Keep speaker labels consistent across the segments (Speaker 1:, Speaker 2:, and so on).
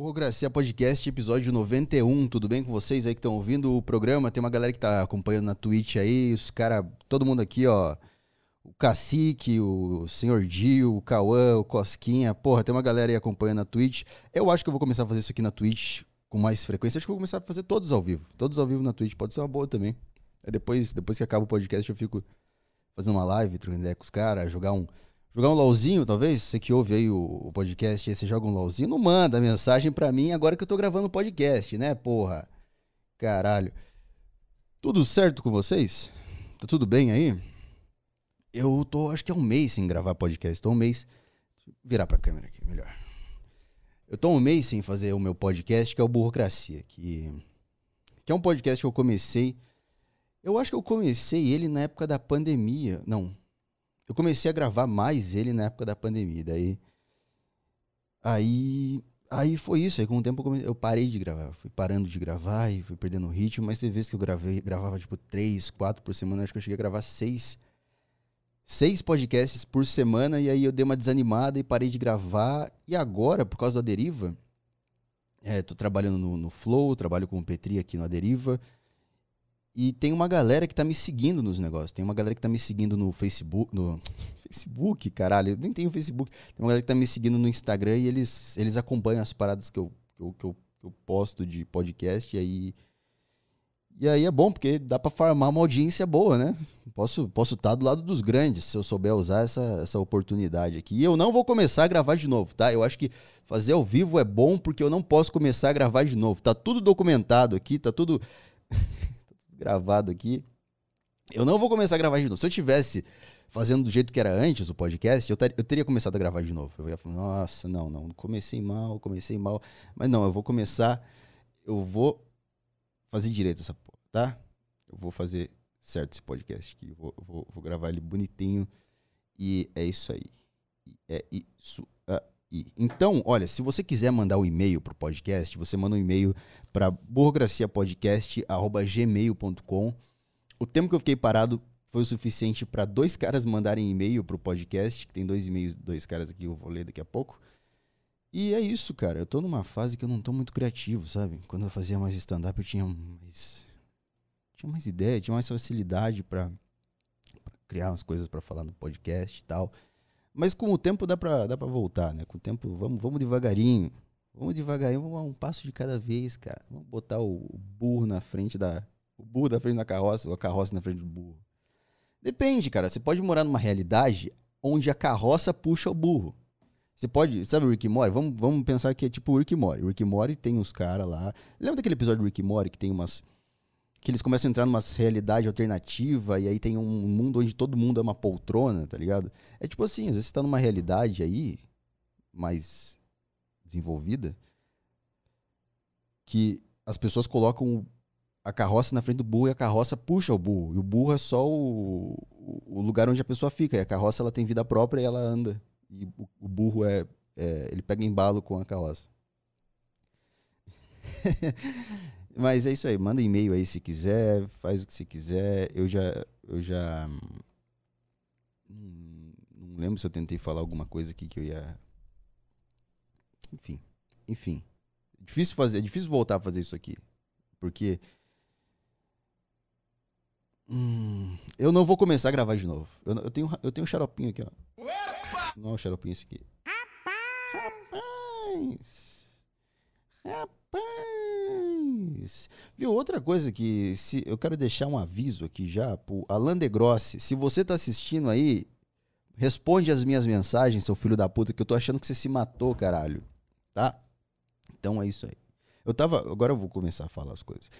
Speaker 1: Burrocracia Podcast, episódio 91. Tudo bem com vocês aí que estão ouvindo o programa? Tem uma galera que tá acompanhando na Twitch aí, os caras, todo mundo aqui, ó. O Cacique, o Senhor Dio, o Cauã, o Cosquinha. Porra, tem uma galera aí acompanhando na Twitch. Eu acho que eu vou começar a fazer isso aqui na Twitch com mais frequência. Acho que eu vou começar a fazer todos ao vivo. Todos ao vivo na Twitch. Pode ser uma boa também. Aí depois, depois que acaba o podcast, eu fico fazendo uma live, trocando ideia com os caras, jogar um Jogar um LOLzinho, talvez? Você que ouve aí o, podcast, aí você joga um LOLzinho, não manda mensagem pra mim agora que eu tô gravando o podcast, né, porra? Caralho. Tudo certo com vocês? Tá tudo bem aí? Eu tô, acho que é um mês sem gravar podcast. Tô um mês. Deixa eu virar pra câmera aqui, melhor. Eu tô um mês sem fazer o meu podcast, que é o Burocracia, que, que é um podcast que eu comecei. Eu acho que eu comecei ele na época da pandemia. Não, eu comecei a gravar mais ele na época da pandemia. Daí. Aí. Aí foi isso. Aí com o tempo eu, comecei, eu parei de gravar. Fui parando de gravar e fui perdendo o ritmo. Mas teve vezes que eu gravei, gravava tipo três, quatro por semana. Acho que eu cheguei a gravar seis. Seis podcasts por semana. E aí eu dei uma desanimada e parei de gravar. E agora, por causa da deriva. É, tô trabalhando no, no Flow, trabalho com o Petri aqui no Deriva. E tem uma galera que tá me seguindo nos negócios. Tem uma galera que tá me seguindo no Facebook. No Facebook, caralho. Eu nem tenho Facebook. Tem uma galera que tá me seguindo no Instagram e eles, eles acompanham as paradas que eu, que eu, que eu, que eu posto de podcast. E aí. E aí é bom, porque dá para farmar uma audiência boa, né? Posso estar posso tá do lado dos grandes se eu souber usar essa, essa oportunidade aqui. E eu não vou começar a gravar de novo, tá? Eu acho que fazer ao vivo é bom porque eu não posso começar a gravar de novo. Tá tudo documentado aqui, tá tudo gravado aqui. Eu não vou começar a gravar de novo. Se eu tivesse fazendo do jeito que era antes o podcast, eu, ter, eu teria começado a gravar de novo. Eu ia falar, nossa, não, não, comecei mal, comecei mal. Mas não, eu vou começar, eu vou fazer direito essa porra, tá? Eu vou fazer certo esse podcast aqui. Vou, vou, vou gravar ele bonitinho. E é isso aí. É isso aí. Então, olha, se você quiser mandar o um e-mail pro podcast, você manda um e-mail para burocraciapodcast.gmail.com. O tempo que eu fiquei parado foi o suficiente para dois caras mandarem e-mail pro podcast, que tem dois e-mails, dois caras aqui, eu vou ler daqui a pouco. E é isso, cara. Eu tô numa fase que eu não tô muito criativo, sabe? Quando eu fazia mais stand-up, eu tinha mais. Tinha mais ideia, tinha mais facilidade para criar umas coisas para falar no podcast e tal. Mas com o tempo dá pra, dá pra voltar, né? Com o tempo, vamos, vamos devagarinho. Vamos devagarinho, vamos um passo de cada vez, cara. Vamos botar o, burro na frente da. O burro na frente da carroça, ou a carroça na frente do burro. Depende, cara. Você pode morar numa realidade onde a carroça puxa o burro. Você pode. Sabe o Rick Mori? Vamos, vamos pensar que é tipo o Rick Mori. O Rick Mori tem uns caras lá. Lembra daquele episódio do Rick Mori que tem umas. Que eles começam a entrar numa realidade alternativa e aí tem um mundo onde todo mundo é uma poltrona, tá ligado? É tipo assim, às vezes você tá numa realidade aí, mais desenvolvida que as pessoas colocam a carroça na frente do burro e a carroça puxa o burro. E o burro é só o, o lugar onde a pessoa fica. E a carroça ela tem vida própria e ela anda. E o, o burro é, é, Ele pega embalo com a carroça. Mas é isso aí. Manda e-mail aí se quiser. Faz o que você quiser. Eu já. Eu já. Hum, não lembro se eu tentei falar alguma coisa aqui que eu ia enfim. Enfim. É difícil fazer, é difícil voltar a fazer isso aqui. Porque. Hum, eu não vou começar a gravar de novo. Eu, eu, tenho, eu tenho um xaropinho aqui, ó. Opa! Não é um xaropinho esse aqui. Rapaz! Rapaz! Viu, outra coisa que se, eu quero deixar um aviso aqui já pro Alan de Grossi. Se você tá assistindo aí, responde as minhas mensagens, seu filho da puta, que eu tô achando que você se matou, caralho. Tá? Então é isso aí. Eu tava. Agora eu vou começar a falar as coisas.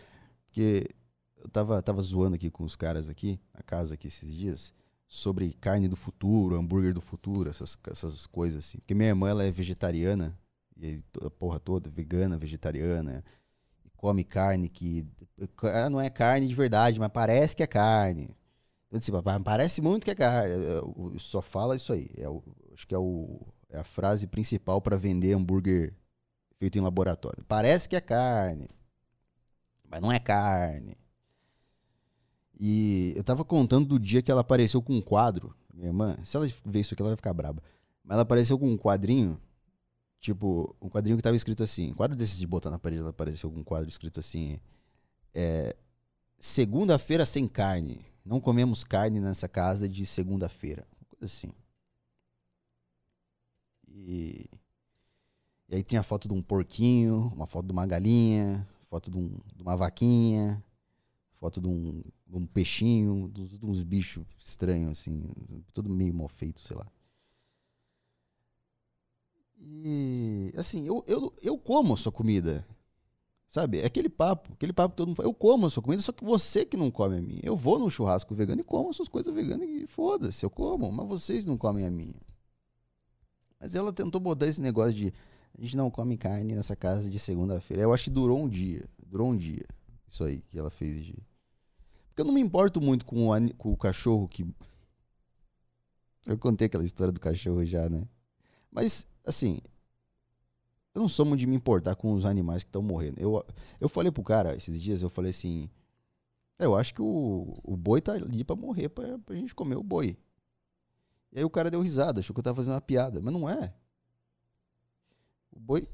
Speaker 1: Porque eu tava, tava zoando aqui com os caras aqui, na casa aqui esses dias, sobre carne do futuro, hambúrguer do futuro, essas, essas coisas assim. Porque minha irmã ela é vegetariana, e a porra toda, vegana, vegetariana, e come carne que. Não é carne de verdade, mas parece que é carne. Então, assim, parece muito que é carne. Eu só fala isso aí. É o, acho que é o é a frase principal para vender hambúrguer feito em laboratório. Parece que é carne, mas não é carne. E eu tava contando do dia que ela apareceu com um quadro. Minha irmã, se ela ver isso aqui, ela vai ficar braba. Mas ela apareceu com um quadrinho Tipo, um quadrinho que tava escrito assim. Um quadro desses de botar na parede, apareceu algum quadro escrito assim. É, segunda-feira sem carne. Não comemos carne nessa casa de segunda-feira. Coisa assim. E, e aí tinha foto de um porquinho, uma foto de uma galinha, foto de, um, de uma vaquinha, foto de um, de um peixinho, de, de uns bichos estranhos, assim, tudo meio mal feito, sei lá. E assim, eu, eu, eu como a sua comida. Sabe? É aquele papo, aquele papo que todo mundo fala. Eu como a sua comida, só que você que não come a minha. Eu vou no churrasco vegano e como as suas coisas veganas e foda-se, eu como, mas vocês não comem a minha. Mas ela tentou botar esse negócio de a gente não come carne nessa casa de segunda-feira. Eu acho que durou um dia. Durou um dia. Isso aí que ela fez de. Porque eu não me importo muito com o, com o cachorro que. Eu contei aquela história do cachorro já, né? Mas, assim, eu não sou muito de me importar com os animais que estão morrendo. Eu, eu falei pro cara esses dias, eu falei assim. É, eu acho que o, o boi tá ali pra morrer, pra, pra gente comer o boi. E aí o cara deu risada, achou que eu tava fazendo uma piada. Mas não é. O boi.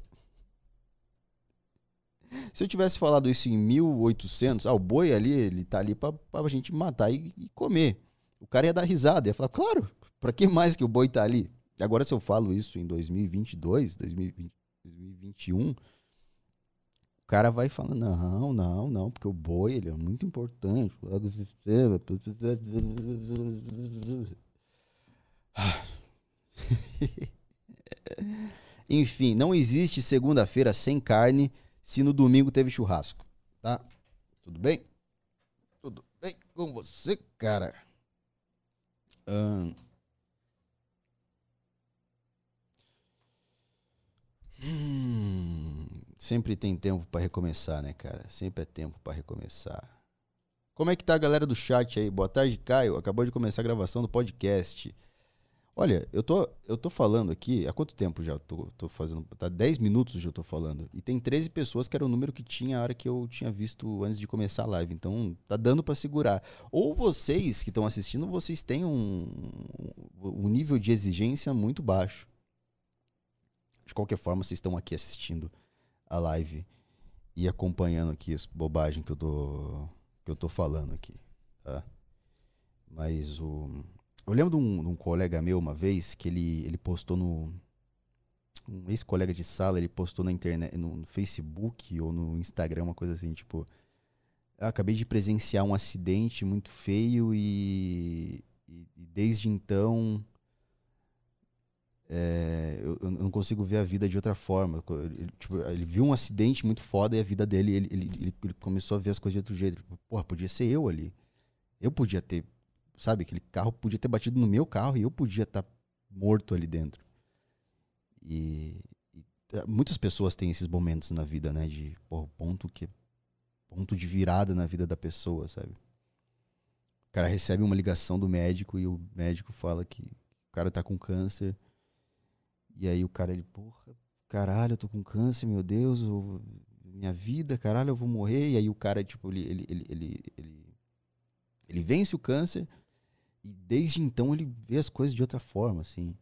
Speaker 1: Se eu tivesse falado isso em 1800, ah, o boi ali, ele tá ali pra, pra gente matar e, e comer. O cara ia dar risada, ia falar, claro, pra que mais que o boi tá ali? E agora se eu falo isso em 2022, 2020, 2021, o cara vai falando, não, não, não, porque o boi ele é muito importante. Enfim, não existe segunda-feira sem carne se no domingo teve churrasco, tá? Tudo bem? Tudo bem com você, cara? Hum. Hum, sempre tem tempo para recomeçar, né, cara? Sempre é tempo para recomeçar. Como é que tá a galera do chat aí? Boa tarde, Caio. Acabou de começar a gravação do podcast. Olha, eu tô, eu tô falando aqui, há quanto tempo já tô, tô fazendo? Tá 10 minutos já eu tô falando. E tem 13 pessoas que era o número que tinha a hora que eu tinha visto antes de começar a live. Então, tá dando para segurar. Ou vocês que estão assistindo, vocês têm um, um nível de exigência muito baixo de qualquer forma, vocês estão aqui assistindo a live e acompanhando aqui as bobagens que eu tô, que eu tô falando aqui, tá? Mas o... Eu lembro de um, de um colega meu uma vez que ele, ele postou no... Um ex-colega de sala, ele postou na internet, no Facebook ou no Instagram, uma coisa assim, tipo... Eu acabei de presenciar um acidente muito feio e, e, e desde então é, eu, eu, não consigo ver a vida de outra forma. Ele, tipo, ele, viu um acidente muito foda e a vida dele, ele, ele, ele, começou a ver as coisas de outro jeito. Tipo, porra, podia ser eu ali. Eu podia ter, sabe, aquele carro podia ter batido no meu carro e eu podia estar tá morto ali dentro. E, e, é, muitas pessoas têm esses momentos na vida, né, de ponto que ponto de virada na vida da pessoa, sabe? O cara recebe uma ligação do médico e o médico fala que o cara tá com câncer e aí o cara, ele, porra, caralho, eu tô com câncer, meu Deus, eu, minha vida, caralho, eu vou morrer. E aí o cara, tipo, ele, ele, ele, ele, ele, ele vence o câncer e desde então ele vê as coisas de outra forma, assim.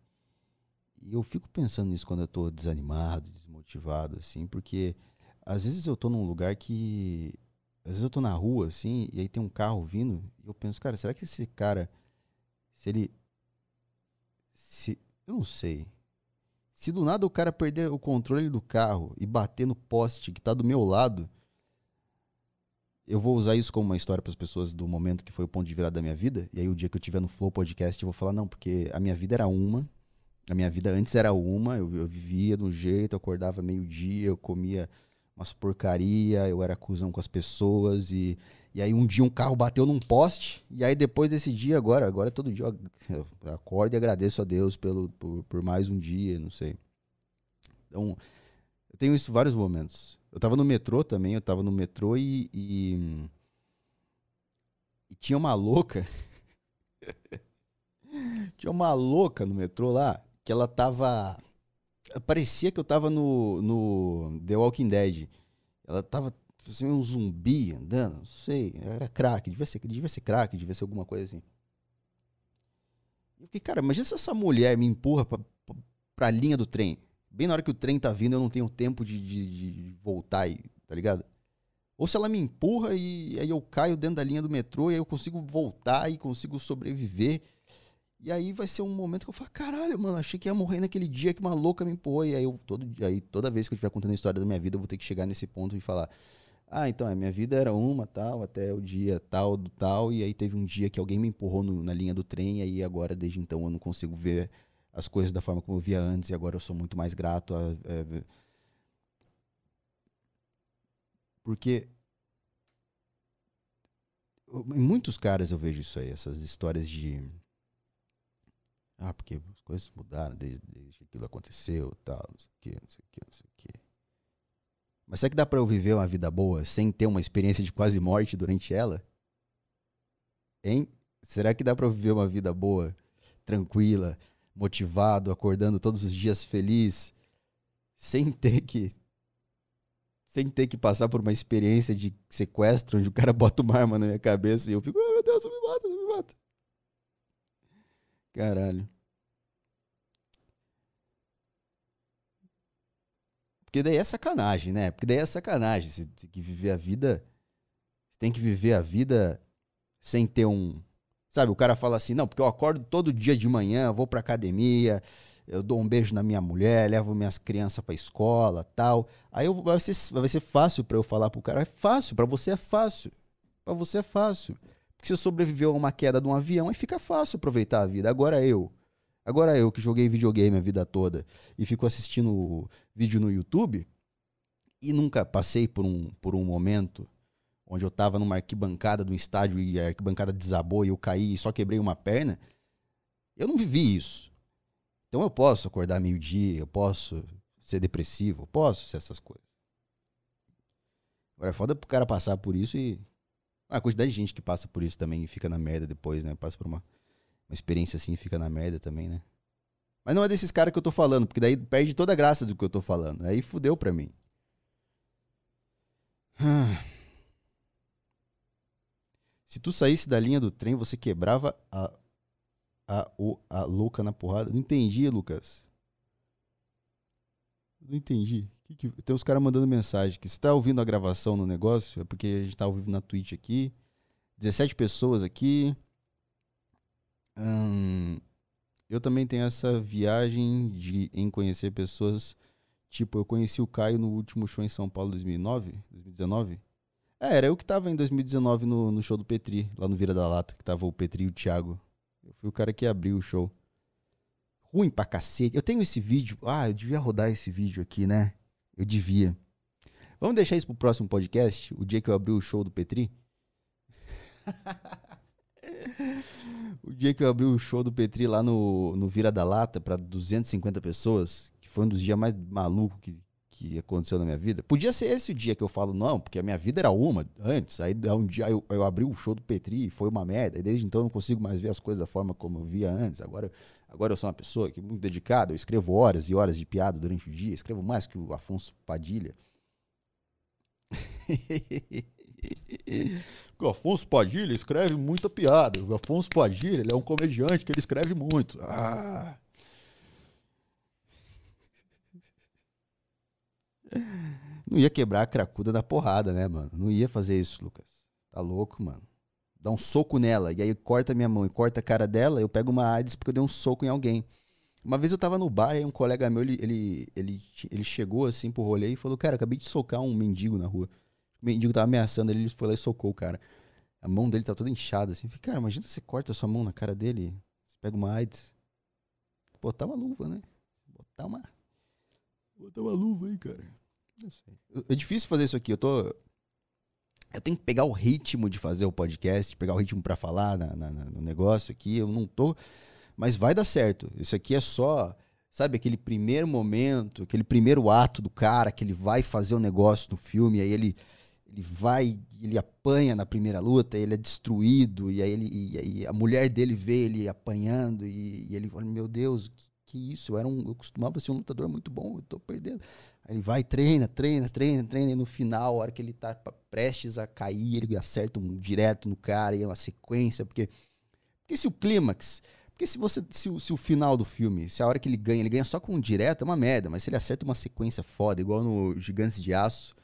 Speaker 1: E eu fico pensando nisso quando eu tô desanimado, desmotivado, assim, porque às vezes eu tô num lugar que. Às vezes eu tô na rua, assim, e aí tem um carro vindo, e eu penso, cara, será que esse cara. Se ele. Se. Eu não sei. Se do nada o cara perder o controle do carro e bater no poste que está do meu lado, eu vou usar isso como uma história para as pessoas do momento que foi o ponto de virada da minha vida. E aí o dia que eu tiver no Flow Podcast, eu vou falar não, porque a minha vida era uma, a minha vida antes era uma, eu, eu vivia de um jeito, eu acordava meio-dia, eu comia umas porcaria, eu era cuzão com as pessoas e e aí um dia um carro bateu num poste, e aí depois desse dia, agora, agora todo dia eu acordo e agradeço a Deus pelo, por, por mais um dia, não sei. Então, eu tenho isso vários momentos. Eu tava no metrô também, eu tava no metrô e, e, e tinha uma louca. tinha uma louca no metrô lá, que ela tava. Parecia que eu tava no, no The Walking Dead. Ela tava assim, um zumbi andando, não sei, era crack, devia ser, devia ser crack, devia ser alguma coisa assim. Eu fiquei, cara, imagina se essa mulher me empurra pra, pra, pra linha do trem, bem na hora que o trem tá vindo, eu não tenho tempo de, de, de voltar, e, tá ligado? Ou se ela me empurra e aí eu caio dentro da linha do metrô e aí eu consigo voltar e consigo sobreviver. E aí vai ser um momento que eu falo, caralho, mano, achei que ia morrer naquele dia que uma louca me empurrou. E aí, eu, todo, aí toda vez que eu estiver contando a história da minha vida, eu vou ter que chegar nesse ponto e falar, ah, então, a é, minha vida era uma, tal, até o dia tal, do tal, e aí teve um dia que alguém me empurrou no, na linha do trem, e aí agora, desde então, eu não consigo ver as coisas da forma como eu via antes, e agora eu sou muito mais grato a, é, porque em muitos caras eu vejo isso aí, essas histórias de ah, porque as coisas mudaram desde, desde que aquilo aconteceu, tal, não sei o que, não sei o que, não sei o que. Mas será que dá para eu viver uma vida boa sem ter uma experiência de quase morte durante ela? Hein? Será que dá para viver uma vida boa, tranquila, motivado, acordando todos os dias feliz, sem ter que sem ter que passar por uma experiência de sequestro onde o cara bota uma arma na minha cabeça e eu fico, oh, meu Deus, me mata, me mata. Caralho. Porque daí é sacanagem, né? Porque daí é sacanagem. Você tem que viver a vida. Você tem que viver a vida sem ter um. Sabe, o cara fala assim: não, porque eu acordo todo dia de manhã, vou pra academia, eu dou um beijo na minha mulher, levo minhas crianças pra escola tal. Aí eu, vai, ser, vai ser fácil para eu falar pro cara: é fácil, para você é fácil. para você é fácil. Porque se sobreviveu a uma queda de um avião, aí fica fácil aproveitar a vida. Agora eu. Agora eu que joguei videogame a vida toda e fico assistindo vídeo no YouTube e nunca passei por um, por um momento onde eu tava numa arquibancada do estádio e a arquibancada desabou e eu caí e só quebrei uma perna. Eu não vivi isso. Então eu posso acordar meio-dia, eu posso ser depressivo, eu posso ser essas coisas. Agora é foda pro cara passar por isso e a quantidade de gente que passa por isso também e fica na merda depois, né? Passa por uma, uma experiência assim e fica na merda também, né? Mas não é desses caras que eu tô falando, porque daí perde toda a graça do que eu tô falando. Aí fudeu pra mim. Se tu saísse da linha do trem, você quebrava a, a, o, a louca na porrada. Não entendi, Lucas. Não entendi. Que que... Tem os caras mandando mensagem que se tá ouvindo a gravação no negócio, é porque a gente tá ao vivo na Twitch aqui. 17 pessoas aqui. Hum, eu também tenho essa viagem de, em conhecer pessoas. Tipo, eu conheci o Caio no último show em São Paulo 2009, 2019. É, era eu que tava em 2019 no, no show do Petri, lá no Vira da Lata, que tava o Petri e o Thiago. Eu fui o cara que abriu o show. Ruim pra cacete. Eu tenho esse vídeo. Ah, eu devia rodar esse vídeo aqui, né? Eu devia. Vamos deixar isso pro próximo podcast, o dia que eu abri o show do Petri? o dia que eu abri o show do Petri lá no, no Vira da Lata para 250 pessoas, que foi um dos dias mais malucos que, que aconteceu na minha vida. Podia ser esse o dia que eu falo, não, porque a minha vida era uma antes. Aí um dia eu, eu abri o show do Petri e foi uma merda. E desde então eu não consigo mais ver as coisas da forma como eu via antes. Agora Agora eu sou uma pessoa que muito dedicada, eu escrevo horas e horas de piada durante o dia, escrevo mais que o Afonso Padilha. o Afonso Padilha escreve muita piada. O Afonso Padilha é um comediante que ele escreve muito. Ah. Não ia quebrar a cracuda da porrada, né, mano? Não ia fazer isso, Lucas. Tá louco, mano dá um soco nela, e aí corta minha mão e corta a cara dela, eu pego uma AIDS porque eu dei um soco em alguém. Uma vez eu tava no bar e um colega meu, ele, ele, ele, ele chegou assim pro rolê e falou, cara, acabei de socar um mendigo na rua. O mendigo tava ameaçando ele, ele foi lá e socou o cara. A mão dele tá toda inchada, assim. Falei, cara, imagina você corta a sua mão na cara dele, você pega uma AIDS. Botar uma luva, né? Botar uma... Botar uma luva aí, cara. É difícil fazer isso aqui. Eu tô eu tenho que pegar o ritmo de fazer o podcast, pegar o ritmo para falar na, na, no negócio aqui. Eu não tô. Mas vai dar certo. Isso aqui é só, sabe, aquele primeiro momento, aquele primeiro ato do cara que ele vai fazer o um negócio no filme, aí ele, ele vai, ele apanha na primeira luta, ele é destruído, e aí, ele, e a mulher dele vê ele apanhando, e, e ele fala: Meu Deus, que, que isso? Eu, era um, eu costumava ser um lutador muito bom, eu tô perdendo. Aí ele vai, treina, treina, treina, treina, e no final, a hora que ele tá prestes a cair, ele acerta um direto no cara, e é uma sequência, porque, porque se o clímax, Porque se você. Se, o- se o final do filme, se a hora que ele ganha, ele ganha só com um direto, é uma merda. Mas se ele acerta uma sequência foda, igual no Gigantes de Aço,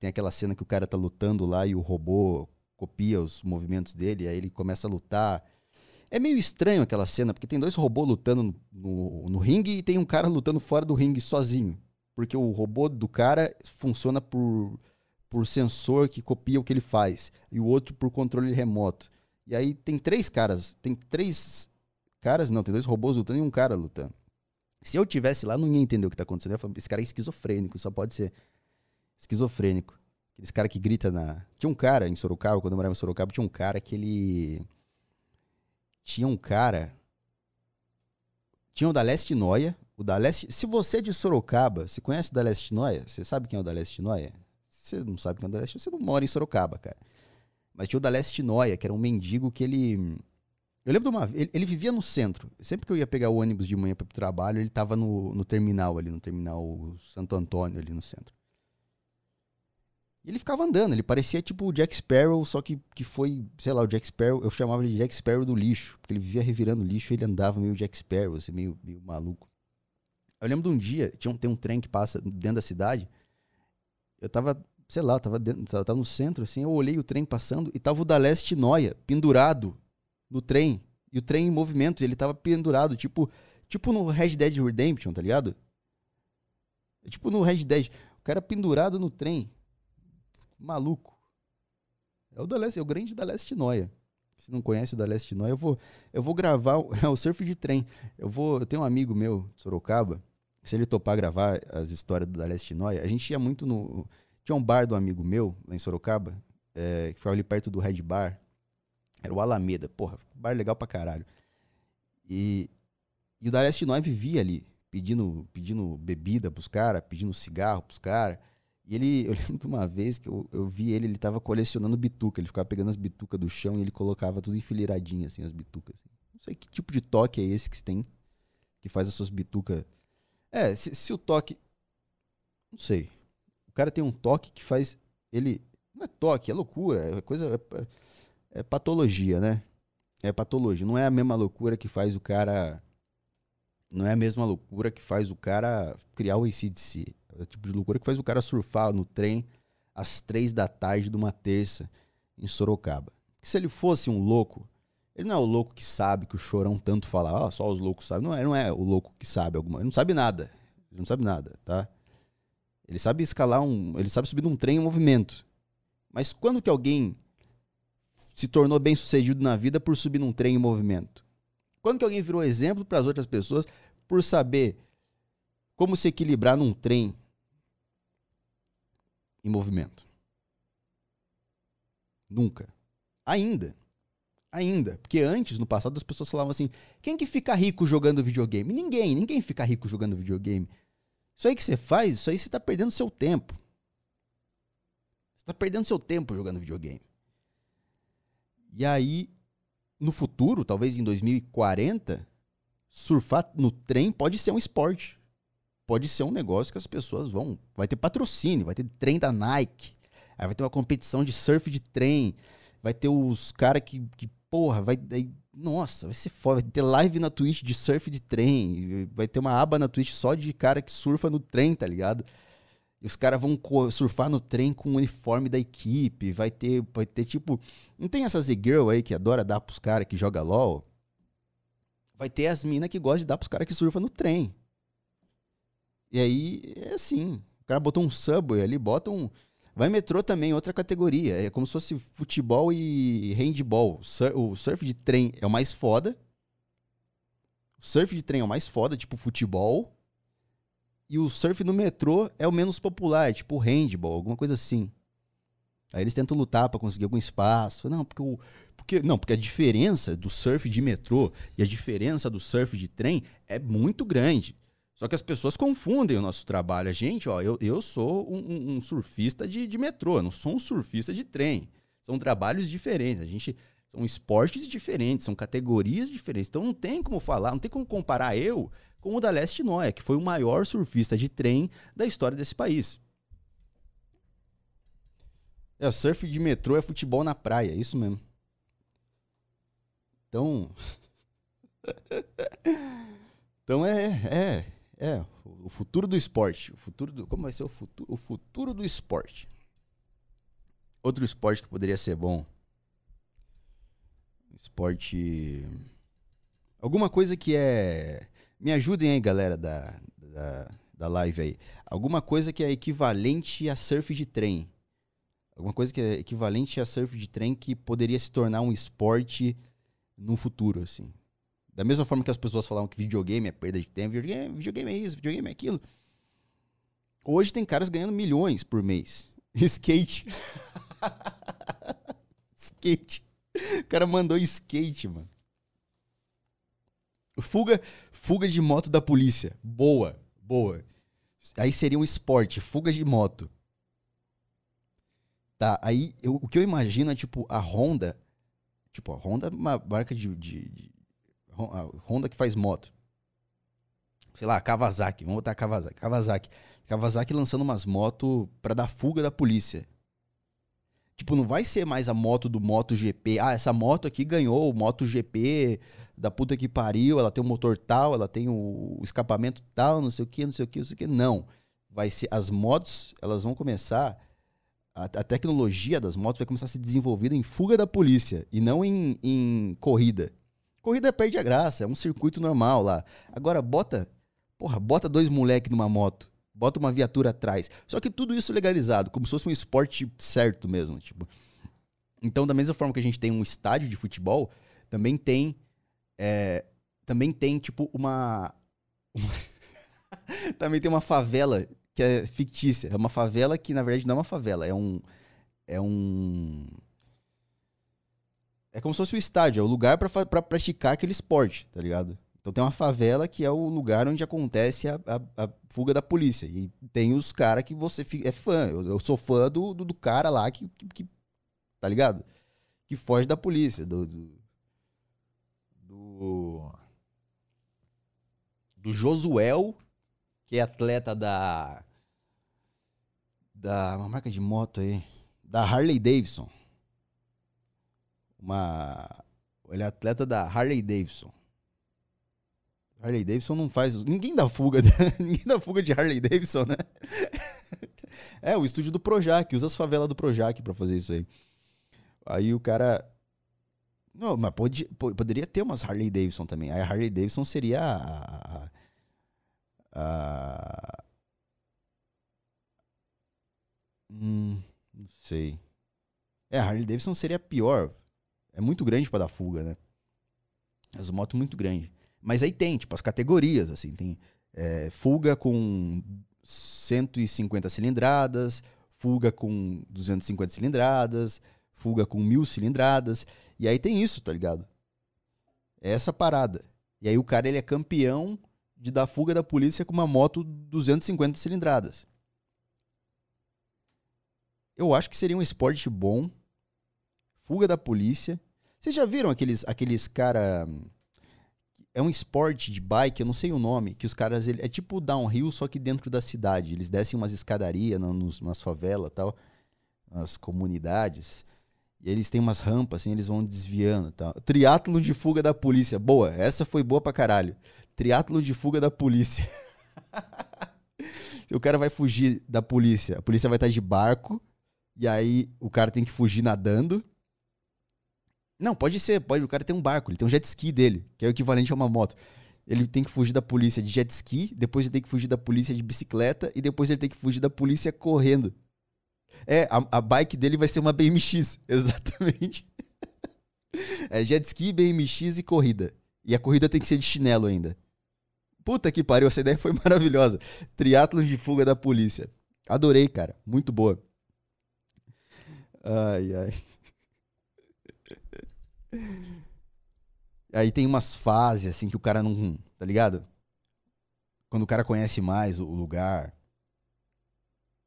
Speaker 1: tem aquela cena que o cara tá lutando lá e o robô copia os movimentos dele, aí ele começa a lutar. É meio estranho aquela cena, porque tem dois robôs lutando no, no, ringue e tem um cara lutando fora do ringue sozinho. Porque o robô do cara funciona por, por sensor que copia o que ele faz, e o outro por controle remoto. E aí tem três caras, tem três caras, não, tem dois robôs lutando e um cara lutando. Se eu tivesse lá, não ia entender o que tá acontecendo. Eu ia falar, esse cara é esquizofrênico, só pode ser esquizofrênico. Aqueles cara que grita na. Tinha um cara em Sorocaba, quando eu morava em Sorocaba, tinha um cara que ele. Tinha um cara. Tinha o da Leste Noia. O da Leste. Se você é de Sorocaba, você conhece o da Leste Noia? Você sabe quem é o da Leste Noia? Você não sabe quem é o da Leste, você não mora em Sorocaba, cara. Mas tinha o da Leste Noia, que era um mendigo que ele. Eu lembro de uma. Ele, ele vivia no centro. Sempre que eu ia pegar o ônibus de manhã para o trabalho, ele tava no, no terminal ali, no terminal Santo Antônio, ali no centro. E ele ficava andando, ele parecia tipo o Jack Sparrow, só que, que foi, sei lá, o Jack Sparrow, eu chamava ele de Jack Sparrow do lixo, porque ele vivia revirando lixo ele andava meio Jack Sparrow, assim, meio, meio maluco. Eu lembro de um dia, tinha um, tem um trem que passa dentro da cidade, eu tava, sei lá, tava, dentro, tava, no centro, assim, eu olhei o trem passando e tava o da Leste Noia, pendurado no trem, e o trem em movimento, ele tava pendurado, tipo, tipo no Red Dead Redemption, tá ligado? Tipo no Red Dead, o cara pendurado no trem, maluco. É o da Leste, é o grande da Leste Noia. Se não conhece o da Leste Noia, eu vou, eu vou gravar o, é o surf de trem. Eu vou, eu tenho um amigo meu, de Sorocaba, se ele topar gravar as histórias do da Leste Noia, a gente ia muito no tinha um bar do amigo meu lá em Sorocaba, é, que ficava ali perto do Red Bar. Era o Alameda, porra, bar legal pra caralho. E, e o da Leste Noia vivia ali, pedindo, pedindo bebida pros caras, pedindo cigarro pros caras. E ele, eu lembro de uma vez que eu, eu vi ele, ele tava colecionando bituca. Ele ficava pegando as bitucas do chão e ele colocava tudo enfileiradinho, assim, as bitucas. assim. Não sei que tipo de toque é esse que tem, que faz as suas bitucas. É, se, se o toque. Não sei. O cara tem um toque que faz. Ele. Não é toque, é loucura. É coisa. É, é patologia, né? É patologia. Não é a mesma loucura que faz o cara. Não é a mesma loucura que faz o cara criar o ACDC. É o tipo de loucura que faz o cara surfar no trem às três da tarde de uma terça em Sorocaba. Se ele fosse um louco, ele não é o louco que sabe que o chorão tanto fala, ah, só os loucos sabem. Não é, não é o louco que sabe alguma. Ele não sabe nada. Ele não sabe nada, tá? Ele sabe escalar um. Ele sabe subir num trem em movimento. Mas quando que alguém se tornou bem sucedido na vida por subir num trem em movimento? Quando que alguém virou exemplo para as outras pessoas por saber como se equilibrar num trem em movimento? Nunca. Ainda. Ainda. Porque antes, no passado, as pessoas falavam assim: quem que fica rico jogando videogame? Ninguém. Ninguém fica rico jogando videogame. Isso aí que você faz, isso aí você tá perdendo seu tempo. Você tá perdendo seu tempo jogando videogame. E aí, no futuro, talvez em 2040, surfar no trem pode ser um esporte. Pode ser um negócio que as pessoas vão. Vai ter patrocínio, vai ter trem da Nike. Aí vai ter uma competição de surf de trem. Vai ter os caras que, que, porra, vai. Aí, nossa, vai ser foda. Vai ter live na Twitch de surf de trem. Vai ter uma aba na Twitch só de cara que surfa no trem, tá ligado? E os caras vão surfar no trem com o uniforme da equipe. Vai ter, vai ter tipo. Não tem essas e-girl aí que adora dar pros caras que joga LOL? Vai ter as minas que gostam de dar pros caras que surfam no trem. E aí é assim. O cara botou um subway ali, bota um. Vai metrô também, outra categoria. É como se fosse futebol e handball. O surf de trem é o mais foda. O surf de trem é o mais foda, tipo futebol. E o surf no metrô é o menos popular, tipo handball, alguma coisa assim. Aí eles tentam lutar para conseguir algum espaço. Não, porque o. Porque, não, porque a diferença do surf de metrô e a diferença do surf de trem é muito grande. Só que as pessoas confundem o nosso trabalho. A gente, ó, eu, eu sou um, um surfista de, de metrô, não sou um surfista de trem. São trabalhos diferentes. A gente. São esportes diferentes, são categorias diferentes. Então não tem como falar, não tem como comparar eu com o da Leste Noia, que foi o maior surfista de trem da história desse país. É, surf de metrô é futebol na praia, é isso mesmo. Então. então é, é, é. O futuro do esporte. O futuro do, como vai ser o futuro, o futuro do esporte? Outro esporte que poderia ser bom. Esporte. Alguma coisa que é. Me ajudem aí, galera da, da, da live aí. Alguma coisa que é equivalente a surf de trem. Alguma coisa que é equivalente a surf de trem que poderia se tornar um esporte no futuro, assim. Da mesma forma que as pessoas falavam que videogame é perda de tempo, videogame, videogame é isso, videogame é aquilo. Hoje tem caras ganhando milhões por mês. Skate. skate. O cara mandou skate, mano. Fuga, fuga de moto da polícia. Boa, boa. Aí seria um esporte, fuga de moto. Tá, aí eu, o que eu imagino é tipo a Honda. Tipo, a Honda é uma marca de, de, de Honda que faz moto. Sei lá, Kawasaki, vamos botar Kawasaki. Kawasaki. Kawasaki lançando umas motos para dar fuga da polícia. Tipo, não vai ser mais a moto do MotoGP. Ah, essa moto aqui ganhou o MotoGP da puta que pariu, ela tem o motor tal, ela tem o escapamento tal, não sei o que, não sei o que, não sei o que. Não. Vai ser. As motos, elas vão começar. A, a tecnologia das motos vai começar a ser desenvolvida em fuga da polícia e não em, em corrida. Corrida perde a graça, é um circuito normal lá. Agora, bota. Porra, bota dois moleques numa moto bota uma viatura atrás. Só que tudo isso legalizado, como se fosse um esporte certo mesmo, tipo. Então, da mesma forma que a gente tem um estádio de futebol, também tem é, também tem tipo uma, uma também tem uma favela que é fictícia, é uma favela que na verdade não é uma favela, é um é um é como se fosse o estádio, é o lugar para praticar aquele esporte, tá ligado? Então tem uma favela que é o lugar onde acontece a, a, a fuga da polícia. E tem os caras que você é fã. Eu, eu sou fã do, do, do, cara lá que, que, que, Tá ligado? Que foge da polícia. Do. Do. Do, do Josuel, que é atleta da. Da. Uma marca de moto aí. Da Harley Davidson. Uma. Ele é atleta da Harley Davidson. Harley Davidson não faz. Ninguém dá fuga. ninguém dá fuga de Harley Davidson, né? é, o estúdio do Projac, usa as favelas do Projac pra fazer isso aí. Aí o cara. Não, mas pode, poderia ter umas Harley Davidson também. Aí a Harley Davidson seria a. a, hum, não sei. É, a Harley Davidson seria pior. É muito grande para dar fuga, né? As motos muito grandes. Mas aí tem, tipo, as categorias, assim, tem é, fuga com 150 cilindradas, fuga com 250 cilindradas, fuga com mil cilindradas. E aí tem isso, tá ligado? É essa parada. E aí o cara ele é campeão de dar fuga da polícia com uma moto 250 cilindradas. Eu acho que seria um esporte bom. Fuga da polícia. Vocês já viram aqueles, aqueles cara é um esporte de bike, eu não sei o nome, que os caras. Ele, é tipo downhill, só que dentro da cidade. Eles descem umas escadarias nos, nas favelas tal, nas comunidades. E eles têm umas rampas, assim, eles vão desviando tal. Triatlo de fuga da polícia. Boa, essa foi boa pra caralho. Triatlo de fuga da polícia. o cara vai fugir da polícia, a polícia vai estar de barco, e aí o cara tem que fugir nadando. Não, pode ser, pode. O cara tem um barco, ele tem um jet ski dele, que é o equivalente a uma moto. Ele tem que fugir da polícia de jet ski, depois ele tem que fugir da polícia de bicicleta e depois ele tem que fugir da polícia correndo. É, a, a bike dele vai ser uma BMX, exatamente. é jet ski, BMX e corrida. E a corrida tem que ser de chinelo ainda. Puta que pariu, essa ideia foi maravilhosa. Triatlo de fuga da polícia. Adorei, cara. Muito boa. Ai, ai. Aí tem umas fases, assim, que o cara não. Tá ligado? Quando o cara conhece mais o lugar.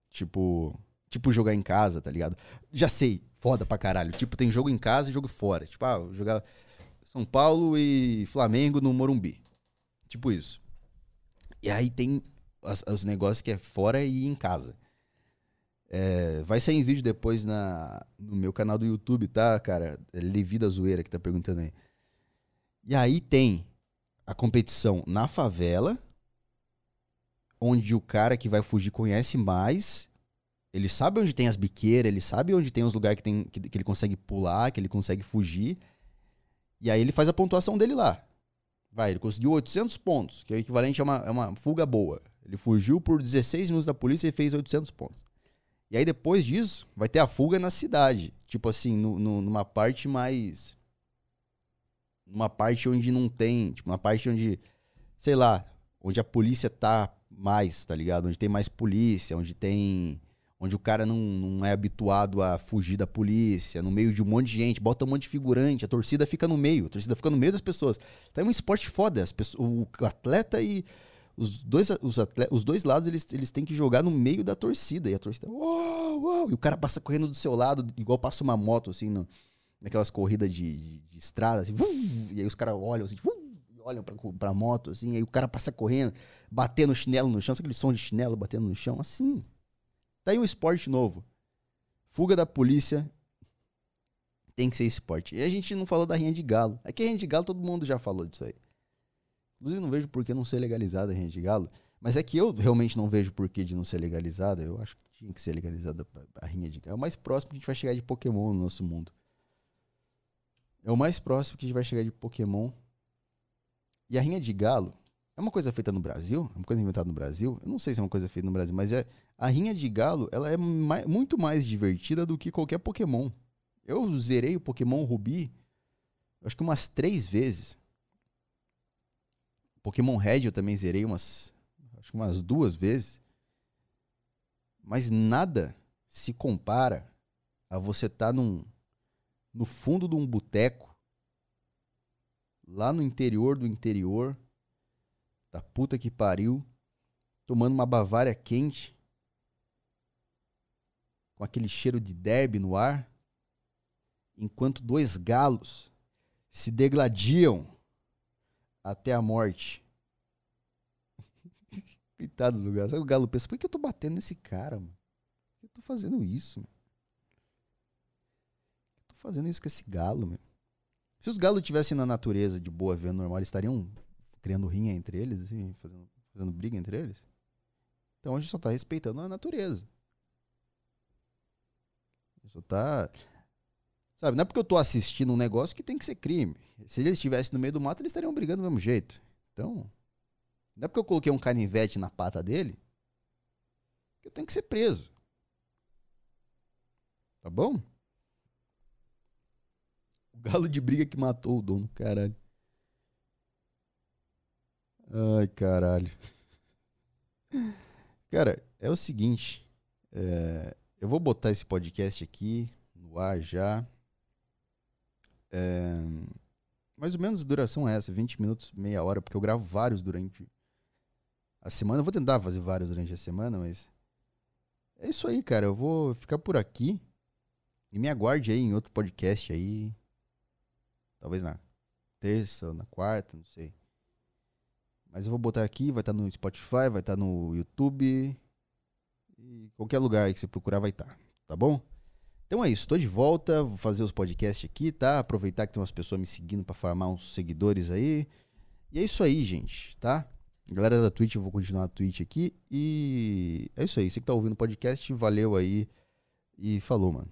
Speaker 1: Tipo. Tipo jogar em casa, tá ligado? Já sei, foda pra caralho. Tipo, tem jogo em casa e jogo fora. Tipo, ah, jogar São Paulo e Flamengo no Morumbi. Tipo isso. E aí tem os, os negócios que é fora e em casa. É, vai sair em vídeo depois na, no meu canal do YouTube, tá, cara? É Levi da Zoeira que tá perguntando aí. E aí tem a competição na favela, onde o cara que vai fugir conhece mais, ele sabe onde tem as biqueiras, ele sabe onde tem os lugares que, tem, que, que ele consegue pular, que ele consegue fugir. E aí ele faz a pontuação dele lá. Vai, ele conseguiu 800 pontos, que é o equivalente a uma, a uma fuga boa. Ele fugiu por 16 minutos da polícia e fez 800 pontos. E aí depois disso, vai ter a fuga na cidade. Tipo assim, no, no, numa parte mais. Numa parte onde não tem. Tipo, uma parte onde. Sei lá. Onde a polícia tá mais, tá ligado? Onde tem mais polícia, onde tem onde o cara não, não é habituado a fugir da polícia, no meio de um monte de gente, bota um monte de figurante, a torcida fica no meio, a torcida fica no meio das pessoas. Então é um esporte foda, as pessoas, o atleta e os dois, os, atleta, os dois lados eles, eles têm que jogar no meio da torcida, e a torcida, uou, uou, e o cara passa correndo do seu lado, igual passa uma moto, assim, no, naquelas corridas de, de, de estrada, assim, vum, e aí os caras olham assim, vum, olham pra, pra moto, assim, aí o cara passa correndo, batendo chinelo no chão, sabe aquele som de chinelo batendo no chão, assim, Tá aí um esporte novo. Fuga da polícia tem que ser esporte. E a gente não falou da rinha de galo. Aqui é a rinha de galo todo mundo já falou disso aí. Inclusive não vejo por que não ser legalizada a rinha de galo. Mas é que eu realmente não vejo por que de não ser legalizada. Eu acho que tinha que ser legalizada a rinha de galo. É o mais próximo que a gente vai chegar de Pokémon no nosso mundo. É o mais próximo que a gente vai chegar de Pokémon. E a rinha de galo, é uma coisa feita no Brasil? É uma coisa inventada no Brasil? Eu não sei se é uma coisa feita no Brasil, mas é a rinha de galo, ela é mais, muito mais divertida do que qualquer Pokémon. Eu zerei o Pokémon Rubi, acho que umas três vezes. Pokémon Red eu também zerei umas, acho que umas duas vezes. Mas nada se compara a você estar tá num, no fundo de um boteco, lá no interior do interior, da puta que pariu, tomando uma Bavária quente, com aquele cheiro de derby no ar, enquanto dois galos se degladiam até a morte. Coitado do galo. Sabe o galo pensa, por que eu tô batendo nesse cara, mano? Por que eu tô fazendo isso, mano? Eu tô fazendo isso com esse galo, meu. Se os galos tivessem na natureza de boa, vendo normal, eles estariam criando rinha entre eles, assim, fazendo, fazendo briga entre eles. Então a gente só tá respeitando a natureza. Só tá. Sabe, não é porque eu tô assistindo um negócio que tem que ser crime. Se eles estivessem no meio do mato, eles estariam brigando do mesmo jeito. Então, não é porque eu coloquei um canivete na pata dele que eu tenho que ser preso. Tá bom? O galo de briga que matou o dono, caralho. Ai, caralho. Cara, é o seguinte. É, eu vou botar esse podcast aqui no ar já. É, mais ou menos a duração é essa, 20 minutos, meia hora, porque eu gravo vários durante a semana. Eu vou tentar fazer vários durante a semana, mas. É isso aí, cara. Eu vou ficar por aqui. E me aguarde aí em outro podcast aí. Talvez na terça ou na quarta, não sei. Mas eu vou botar aqui, vai estar tá no Spotify, vai estar tá no YouTube. E qualquer lugar que você procurar vai estar, tá, tá bom? Então é isso, tô de volta, vou fazer os podcasts aqui, tá? Aproveitar que tem umas pessoas me seguindo para farmar uns seguidores aí. E é isso aí, gente, tá? Galera da Twitch, eu vou continuar a Twitch aqui. E é isso aí, você que tá ouvindo o podcast, valeu aí. E falou, mano.